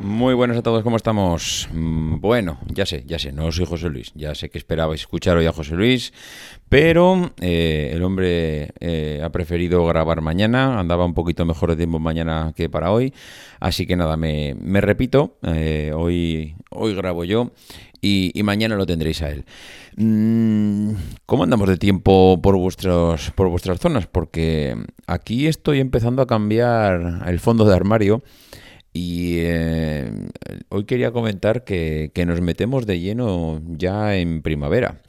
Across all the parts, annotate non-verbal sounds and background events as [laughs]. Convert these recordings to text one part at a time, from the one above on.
Muy buenas a todos, ¿cómo estamos? Mm, Bueno, ya sé, ya sé, no soy José Luis, ya sé que esperabais escuchar hoy a José Luis, pero eh, el hombre eh, ha preferido grabar mañana, andaba un poquito mejor de tiempo mañana que para hoy, así que nada, me, me repito, eh, hoy, hoy grabo yo y, y mañana lo tendréis a él. Mm, ¿Cómo andamos de tiempo por, vuestros, por vuestras zonas? Porque aquí estoy empezando a cambiar el fondo de armario. Y eh, hoy quería comentar que, que nos metemos de lleno ya en primavera.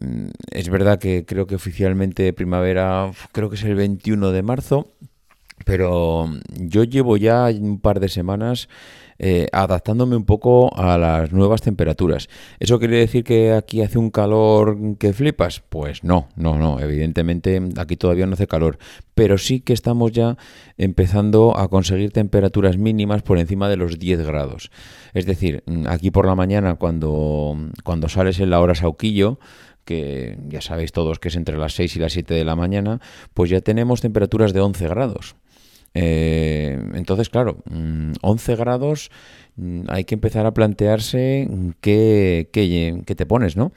Mm, Es verdad que creo que oficialmente primavera creo que es el 21 de marzo, pero yo llevo ya un par de semanas eh, adaptándome un poco a las nuevas temperaturas. ¿Eso quiere decir que aquí hace un calor que flipas? Pues no, no, no. Evidentemente aquí todavía no hace calor, pero sí que estamos ya empezando a conseguir temperaturas mínimas por encima de los 10 grados. Es decir, mm, aquí por la mañana cuando, cuando sales en la hora sauquillo, que ya sabéis todos que es entre las 6 y las 7 de la mañana, pues ya tenemos temperaturas de 11 grados. Eh, entonces, claro, mm, 11 grados, mm, hay que empezar a plantearse qué, qué- qué te pones, ¿no?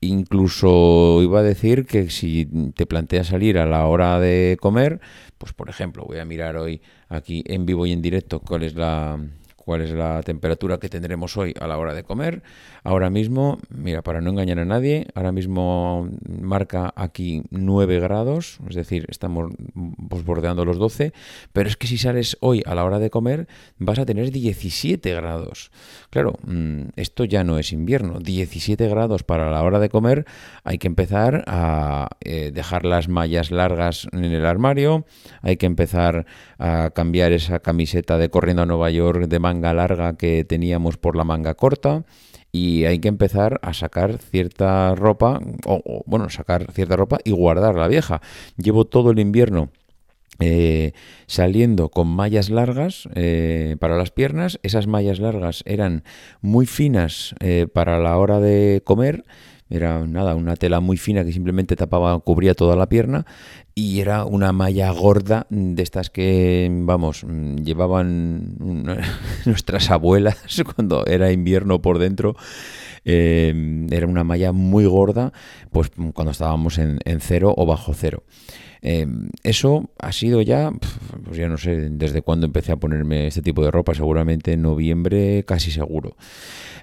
Incluso iba a decir que si te planteas salir a la hora de comer, pues por ejemplo, voy a mirar hoy aquí en vivo y en directo cuál es la, cuál es la temperatura que tendremos hoy a la hora de comer. Ahora mismo, mira, para no engañar a nadie, ahora mismo marca aquí 9 grados, es decir, estamos pues, bordeando los 12, pero es que si sales hoy a la hora de comer vas a tener 17 grados. Claro, mm, esto ya no es invierno, 17 grados para la hora de comer, hay que empezar a eh, dejar las mallas largas en el armario, hay que empezar a cambiar esa camiseta de corriendo a Nueva York de manga larga que teníamos por la manga corta y hay que empezar a sacar cierta ropa, o, o, bueno, sacar cierta ropa y guardar la vieja. Llevo todo el invierno eh, saliendo con mallas largas eh, para las piernas. Esas mallas largas eran muy finas eh, para la hora de comer. Era nada, una tela muy fina que simplemente tapaba, cubría toda la pierna y era una malla gorda de estas que, vamos, llevaban [laughs] nuestras abuelas [laughs] cuando era invierno por dentro. Eh, era una malla muy gorda, pues cuando estábamos en cero o bajo cero. Eh, eso ha sido ya, pues ya no sé desde cuándo empecé a ponerme este tipo de ropa, seguramente en noviembre, casi seguro.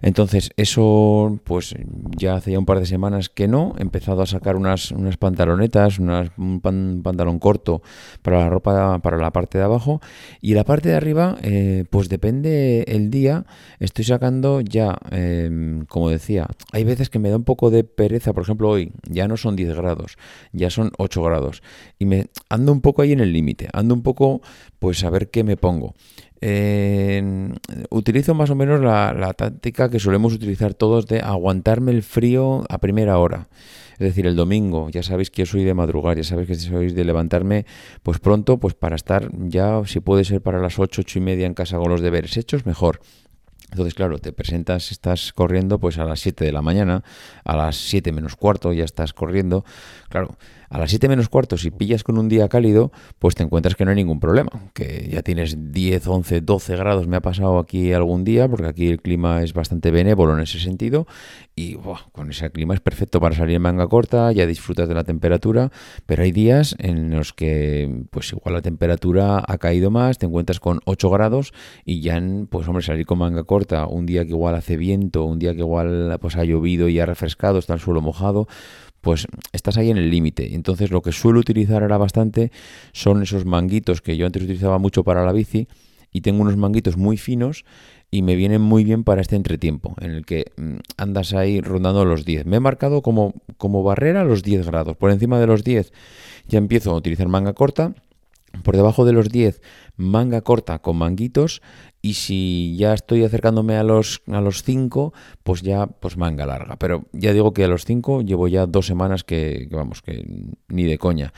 Entonces, eso, pues ya hace ya un par de semanas que no. He empezado a sacar unas, unas pantalonetas, unas- un pan- pantalón corto para la ropa, para la parte de abajo. Y la parte de arriba, eh, pues depende el día. Estoy sacando ya, eh, como decía, hay veces que me da un poco de pereza. Por ejemplo, hoy ya no son 10 grados, ya son 8 grados. Y me ando un poco ahí en el límite. Ando un poco, pues a ver qué me pongo. Eh, utilizo más o menos la, la táctica que solemos utilizar todos de aguantarme el frío a primera hora. Es decir, el domingo, ya sabéis que yo soy de madrugar, ya sabéis que sois de levantarme pues pronto, pues para estar ya, si puede ser para las 8, 8 y media en casa con los deberes hechos, mejor. Entonces, claro, te presentas, estás corriendo pues a las 7 de la mañana, a las 7 menos cuarto ya estás corriendo. Claro, a las 7 menos cuarto, si pillas con un día cálido, pues te encuentras que no hay ningún problema, que ya tienes 10, 11, 12 grados, me ha pasado aquí algún día, porque aquí el clima es bastante benévolo en ese sentido, y con ese clima es perfecto para salir en manga corta, ya disfrutas de la temperatura, pero hay días en los que pues igual la temperatura ha caído más, te encuentras con 8 grados y ya, pues hombre, salir con manga corta, un día que igual hace viento, un día que igual pues ha llovido y ha refrescado, está el suelo mojado, pues estás ahí en el límite. Entonces lo que suelo utilizar ahora bastante son esos manguitos que yo antes utilizaba mucho para la bici y tengo unos manguitos muy finos y me vienen muy bien para este entretiempo, en el que mm, andas ahí rondando los 10. Me he marcado como, como barrera los 10 grados. Por encima de los 10 ya empiezo a utilizar manga corta. Por debajo de los 10 manga corta con manguitos y si ya estoy acercándome a los a los 5, pues ya pues manga larga. Pero ya digo que a los 5 llevo ya dos semanas que, vamos, que ni de coña.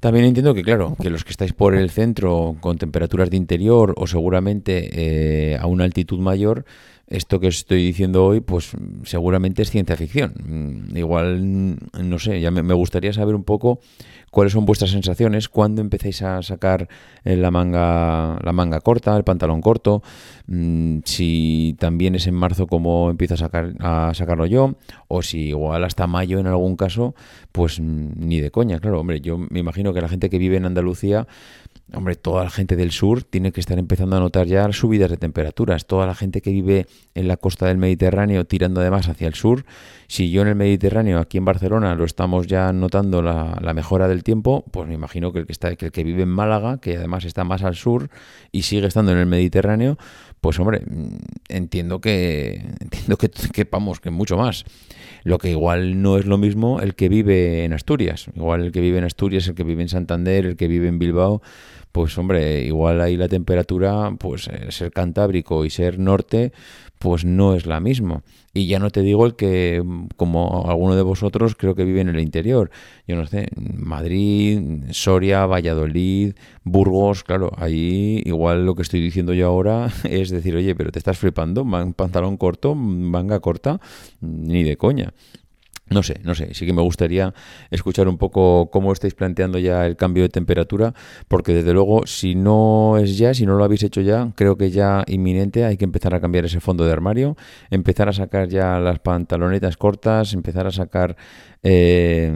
También entiendo que, claro, que los que estáis por el centro con temperaturas de interior o seguramente eh, a una altitud mayor, esto que estoy diciendo hoy, pues seguramente es ciencia ficción. Mm, igual, no sé, ya me, gustaría saber un poco cuáles son vuestras sensaciones, cuándo empezáis a sacar eh, la manga, la manga corta, el pantalón corto, mm, si también es en marzo como empiezo a, sacar, a sacarlo yo, o si igual hasta mayo en algún caso, pues mm, ni de coña, claro, hombre, yo me imagino que la gente que vive en Andalucía Hombre, toda la gente del sur tiene que estar empezando a notar ya subidas de temperaturas. Toda la gente que vive en la costa del Mediterráneo, tirando además hacia el sur, si yo en el Mediterráneo, aquí en Barcelona, lo estamos ya notando la, mejora del tiempo, pues me imagino que el que está, que el que vive en Málaga, que además está más al sur y sigue estando en el Mediterráneo, pues hombre, entiendo que [laughs] entiendo que, que vamos, que mucho más. Lo que igual no es lo mismo el que vive en Asturias. Igual el que vive en Asturias, el que vive en Santander, el que vive en Bilbao, pues hombre, igual ahí la temperatura, pues eh, ser cantábrico y ser norte, pues no es la misma. Y ya no te digo el que, como alguno de vosotros, creo que vive en el interior. Yo no sé, Madrid, Soria, Valladolid, Burgos, claro, ahí igual lo que estoy diciendo yo ahora [laughs] es decir, oye, pero te estás flipando, pantalón corto, manga corta, ni de coña. No sé, no sé, sí que me gustaría escuchar un poco cómo estáis planteando ya el cambio de temperatura, porque desde luego si no es ya, si no lo habéis hecho ya, creo que ya inminente hay que empezar a cambiar ese fondo de armario, empezar a sacar ya las pantalonetas cortas, empezar a sacar eh,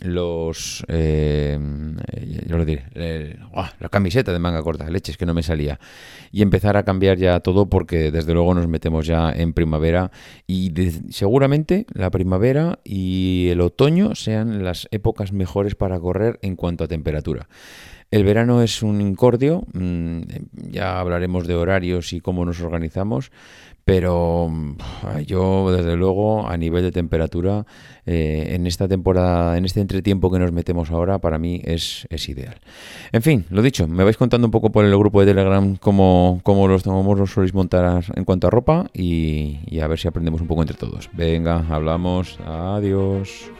los eh, yo lo diré la camiseta de manga corta leches que no me salía. Y empezar a cambiar ya todo porque desde luego nos metemos ya en primavera y seguramente la primavera y el otoño sean las épocas mejores para correr en cuanto a temperatura el verano es un incordio, mm, ya hablaremos de horarios y cómo nos organizamos, pero yo desde luego a nivel de temperatura eh, en esta temporada, en este entretiempo que nos metemos ahora, para mí es, ideal. En fin, lo dicho, me vais contando un poco por el grupo de Telegram cómo, cómo los, cómo los soléis montar en cuanto a ropa y, y a ver si aprendemos un poco entre todos. Venga, hablamos, adiós.